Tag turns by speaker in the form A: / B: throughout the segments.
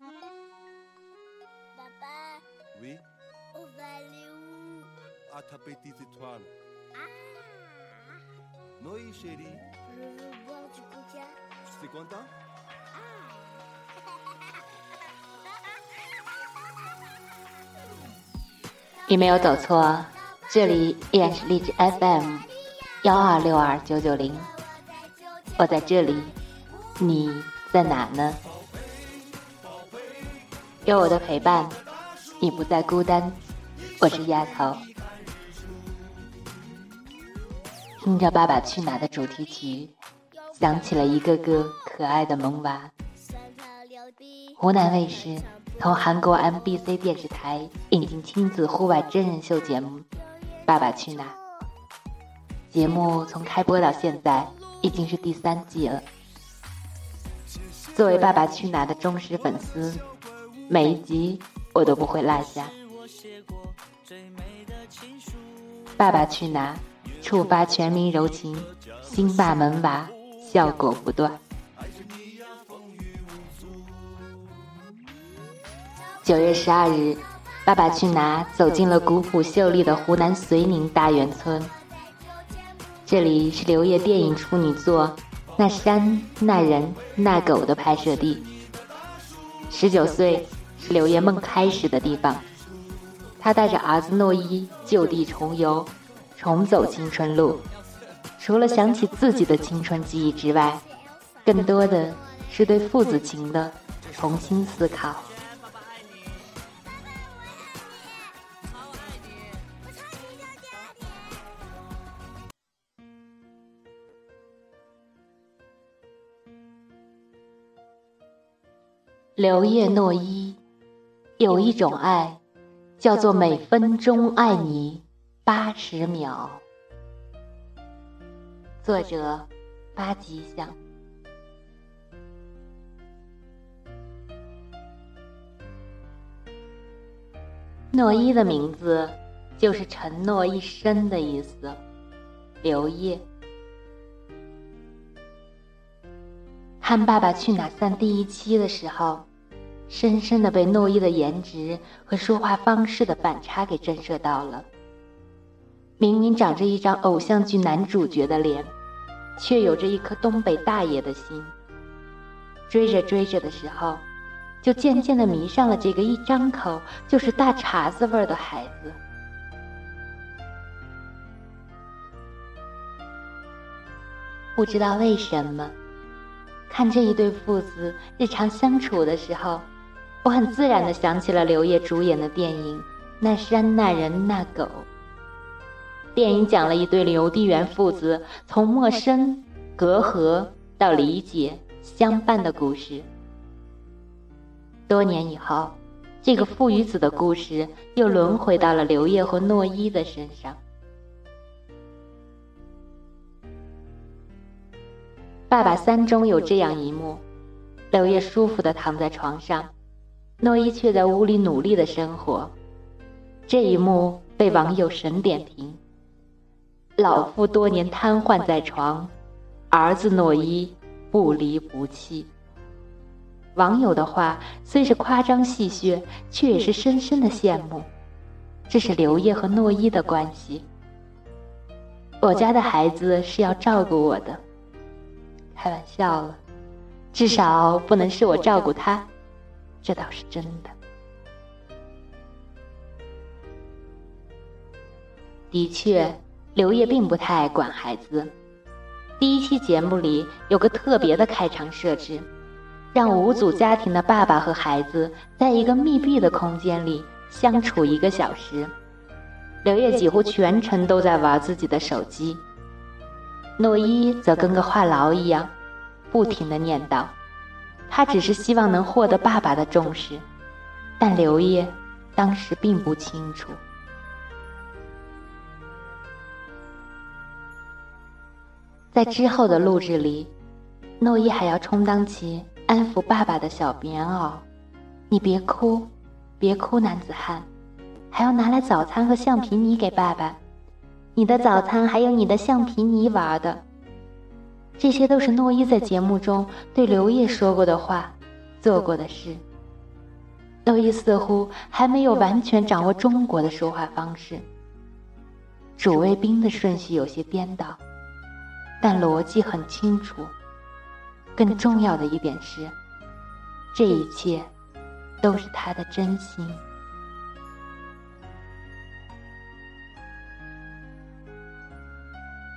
A: 爸爸
B: Oui,
A: on va aller où
B: à ta petite étoile.
A: Ah
B: Oui, chérie,
A: Je veux boire du coca.
B: tu es content
C: 你没有走错，这里依然是荔枝 FM 幺二六二九九零，我在这里，你在哪呢？有我的陪伴，你不再孤单。我是丫头，听着《爸爸去哪儿》的主题曲，想起了一个个可爱的萌娃。湖南卫视从韩国 MBC 电视台引进亲子户外真人秀节目《爸爸去哪儿》。节目从开播到现在已经是第三季了。作为《爸爸去哪儿》的忠实粉丝，每一集我都不会落下。《爸爸去哪儿》触发全民柔情，新爸萌娃效果不断。九月十二日，《爸爸去哪》走进了古朴秀丽的湖南遂宁大源村。这里是刘烨电影处女作《那山那人那狗》的拍摄地。十九岁是刘烨梦开始的地方，他带着儿子诺一就地重游，重走青春路。除了想起自己的青春记忆之外，更多的是对父子情的重新思考。刘烨诺一，有一种爱，叫做每分钟爱你八十秒。作者：八吉祥。诺伊的名字就是承诺一生的意思。刘烨。看《爸爸去哪儿》散第一期的时候，深深的被诺一的颜值和说话方式的反差给震慑到了。明明长着一张偶像剧男主角的脸，却有着一颗东北大爷的心。追着追着的时候，就渐渐的迷上了这个一张口就是大碴子味儿的孩子。不知道为什么。看这一对父子日常相处的时候，我很自然的想起了刘烨主演的电影《那山那人那狗》。电影讲了一对邮递员父子从陌生、隔阂到理解、相伴的故事。多年以后，这个父与子的故事又轮回到了刘烨和诺一的身上。《爸爸三》中有这样一幕：刘烨舒服的躺在床上，诺伊却在屋里努力的生活。这一幕被网友神点评：“老父多年瘫痪在床，儿子诺伊不离不弃。”网友的话虽是夸张戏谑，却也是深深的羡慕。这是刘烨和诺伊的关系。我家的孩子是要照顾我的。开玩笑了，至少不能是我照顾他，这倒是真的。的确，刘烨并不太爱管孩子。第一期节目里有个特别的开场设置，让五组家庭的爸爸和孩子在一个密闭的空间里相处一个小时。刘烨几乎全程都在玩自己的手机。诺一则跟个话痨一样，不停的念叨，他只是希望能获得爸爸的重视，但刘烨当时并不清楚。在之后的录制里，诺一还要充当起安抚爸爸的小棉袄，你别哭，别哭，男子汉，还要拿来早餐和橡皮泥给爸爸。你的早餐还有你的橡皮泥玩的，这些都是诺一在节目中对刘烨说过的话，做过的事。诺伊似乎还没有完全掌握中国的说话方式，主谓宾的顺序有些颠倒，但逻辑很清楚。更重要的一点是，这一切都是他的真心。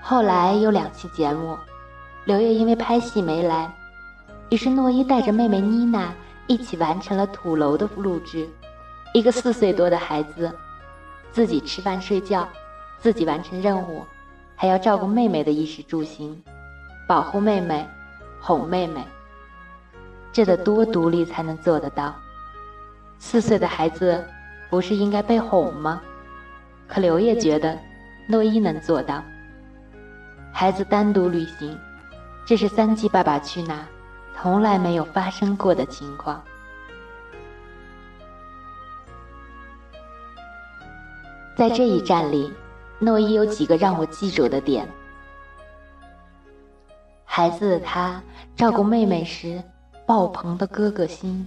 C: 后来有两期节目，刘烨因为拍戏没来，于是诺伊带着妹妹妮娜一起完成了土楼的录制。一个四岁多的孩子，自己吃饭睡觉，自己完成任务，还要照顾妹妹的衣食住行，保护妹妹。哄妹妹，这得多独立才能做得到？四岁的孩子不是应该被哄吗？可刘烨觉得诺伊能做到。孩子单独旅行，这是三季《爸爸去哪》从来没有发生过的情况。在这一站里，诺伊有几个让我记住的点。孩子的他照顾妹妹时，爆棚的哥哥心；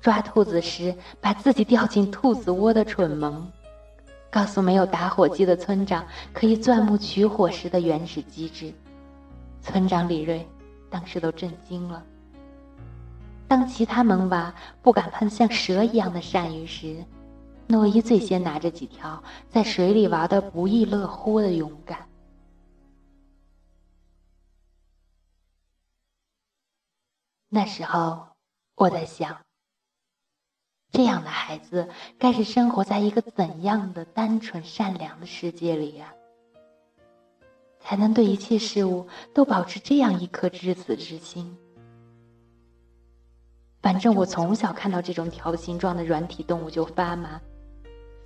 C: 抓兔子时，把自己掉进兔子窝的蠢萌；告诉没有打火机的村长可以钻木取火时的原始机智。村长李瑞当时都震惊了。当其他萌娃不敢喷像蛇一样的鳝鱼时，诺伊最先拿着几条在水里玩的不亦乐乎的勇敢。那时候，我在想，这样的孩子该是生活在一个怎样的单纯善良的世界里呀？才能对一切事物都保持这样一颗至死之心？反正我从小看到这种条形状的软体动物就发麻。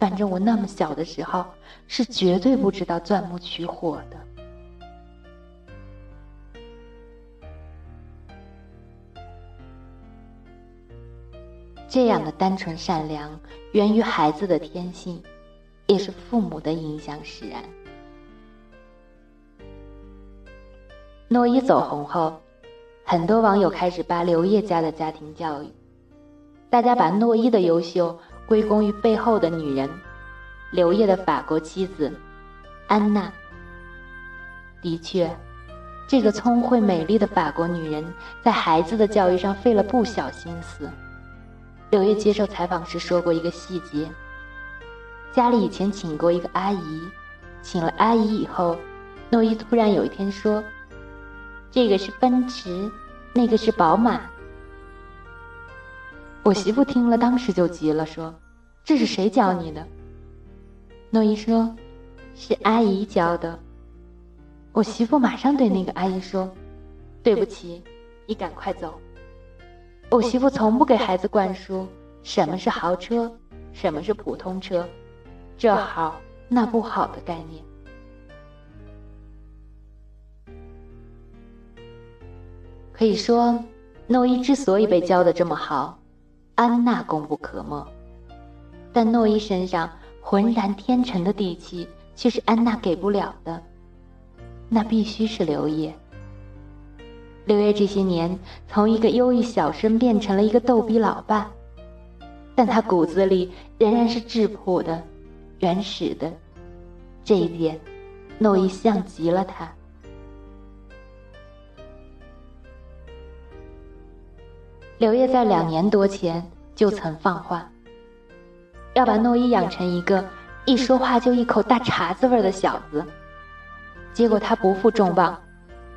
C: 反正我那么小的时候是绝对不知道钻木取火的。这样的单纯善良，源于孩子的天性，也是父母的影响使然。诺伊走红后，很多网友开始扒刘烨家的家庭教育，大家把诺伊的优秀归功于背后的女人——刘烨的法国妻子安娜。的确，这个聪慧美丽的法国女人在孩子的教育上费了不小心思。刘烨接受采访时说过一个细节：家里以前请过一个阿姨，请了阿姨以后，诺伊突然有一天说：“这个是奔驰，那个是宝马。”我媳妇听了当时就急了，说：“这是谁教你的？”诺伊说：“是阿姨教的。”我媳妇马上对那个阿姨说：“对不起，你赶快走。”我媳妇从不给孩子灌输什么是豪车，什么是普通车，这好那不好的概念。可以说，诺伊之所以被教的这么好，安娜功不可没。但诺伊身上浑然天成的底气，却是安娜给不了的。那必须是刘烨。刘烨这些年从一个忧郁小生变成了一个逗逼老爸，但他骨子里仍然是质朴的、原始的。这一点，诺伊像极了他。刘烨在两年多前就曾放话，要把诺伊养成一个一说话就一口大碴子味的小子。结果他不负众望。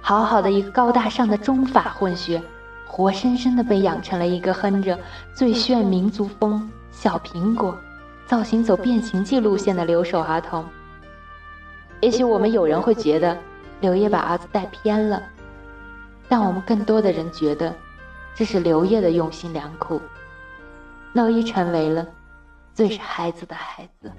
C: 好好的一个高大上的中法混血，活生生的被养成了一个哼着最炫民族风、小苹果，造型走变形记路线的留守儿童。也许我们有人会觉得刘烨把儿子带偏了，但我们更多的人觉得，这是刘烨的用心良苦。诺伊成为了最是孩子的孩子。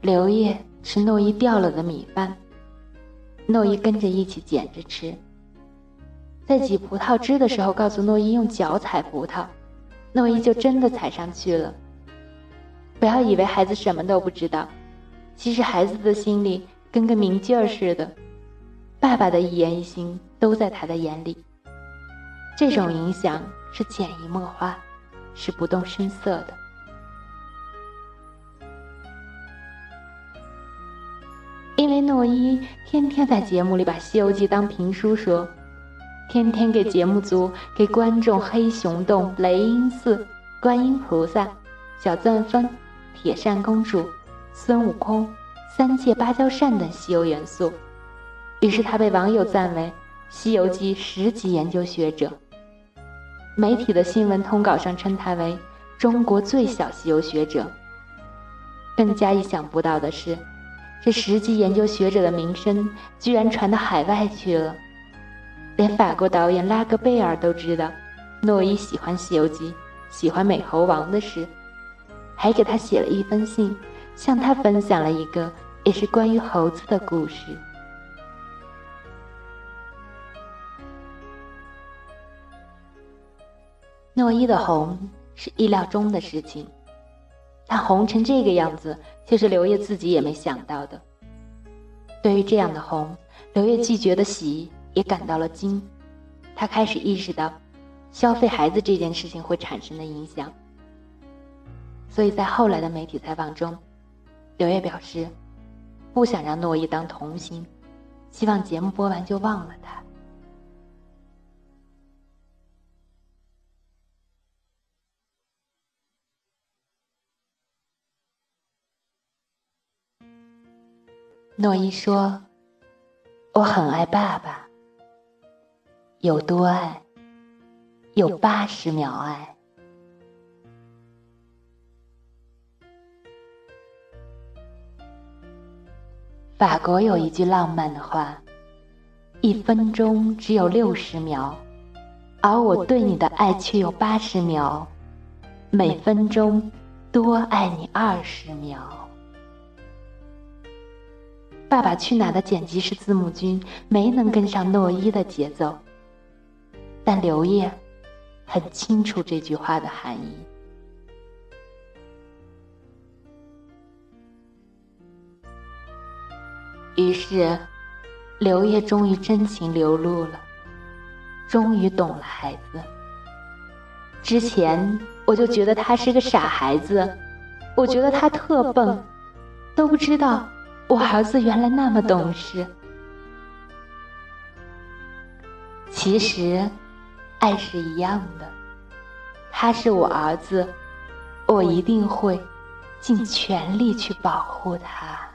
C: 刘烨吃诺伊掉了的米饭，诺伊跟着一起捡着吃。在挤葡萄汁的时候，告诉诺伊用脚踩葡萄，诺伊就真的踩上去了。不要以为孩子什么都不知道，其实孩子的心里跟个明镜儿似的，爸爸的一言一行都在他的眼里。这种影响是潜移默化，是不动声色的。因为诺一天天在节目里把《西游记》当评书说，天天给节目组、给观众黑熊洞、雷音寺、观音菩萨、小钻风、铁扇公主、孙悟空、三借芭蕉扇等西游元素，于是他被网友赞为《西游记》十级研究学者。媒体的新闻通稿上称他为中国最小西游学者。更加意想不到的是。这十级研究学者的名声居然传到海外去了，连法国导演拉格贝尔都知道诺伊喜欢《西游记》，喜欢美猴王的事，还给他写了一封信，向他分享了一个也是关于猴子的故事。诺伊的红是意料中的事情。他红成这个样子，却是刘烨自己也没想到的。对于这样的红，刘烨既觉得喜，也感到了惊。他开始意识到，消费孩子这件事情会产生的影响。所以在后来的媒体采访中，刘烨表示，不想让诺伊当童星，希望节目播完就忘了他。诺伊说：“我很爱爸爸，有多爱？有八十秒爱。”法国有一句浪漫的话：“一分钟只有六十秒，而我对你的爱却有八十秒，每分钟多爱你二十秒。”《爸爸去哪儿》的剪辑师字幕君没能跟上诺伊的节奏，但刘烨很清楚这句话的含义。于是，刘烨终于真情流露了，终于懂了孩子。之前我就觉得他是个傻孩子，我觉得他特笨，都不知道。我儿子原来那么懂事。其实，爱是一样的。他是我儿子，我一定会尽全力去保护他。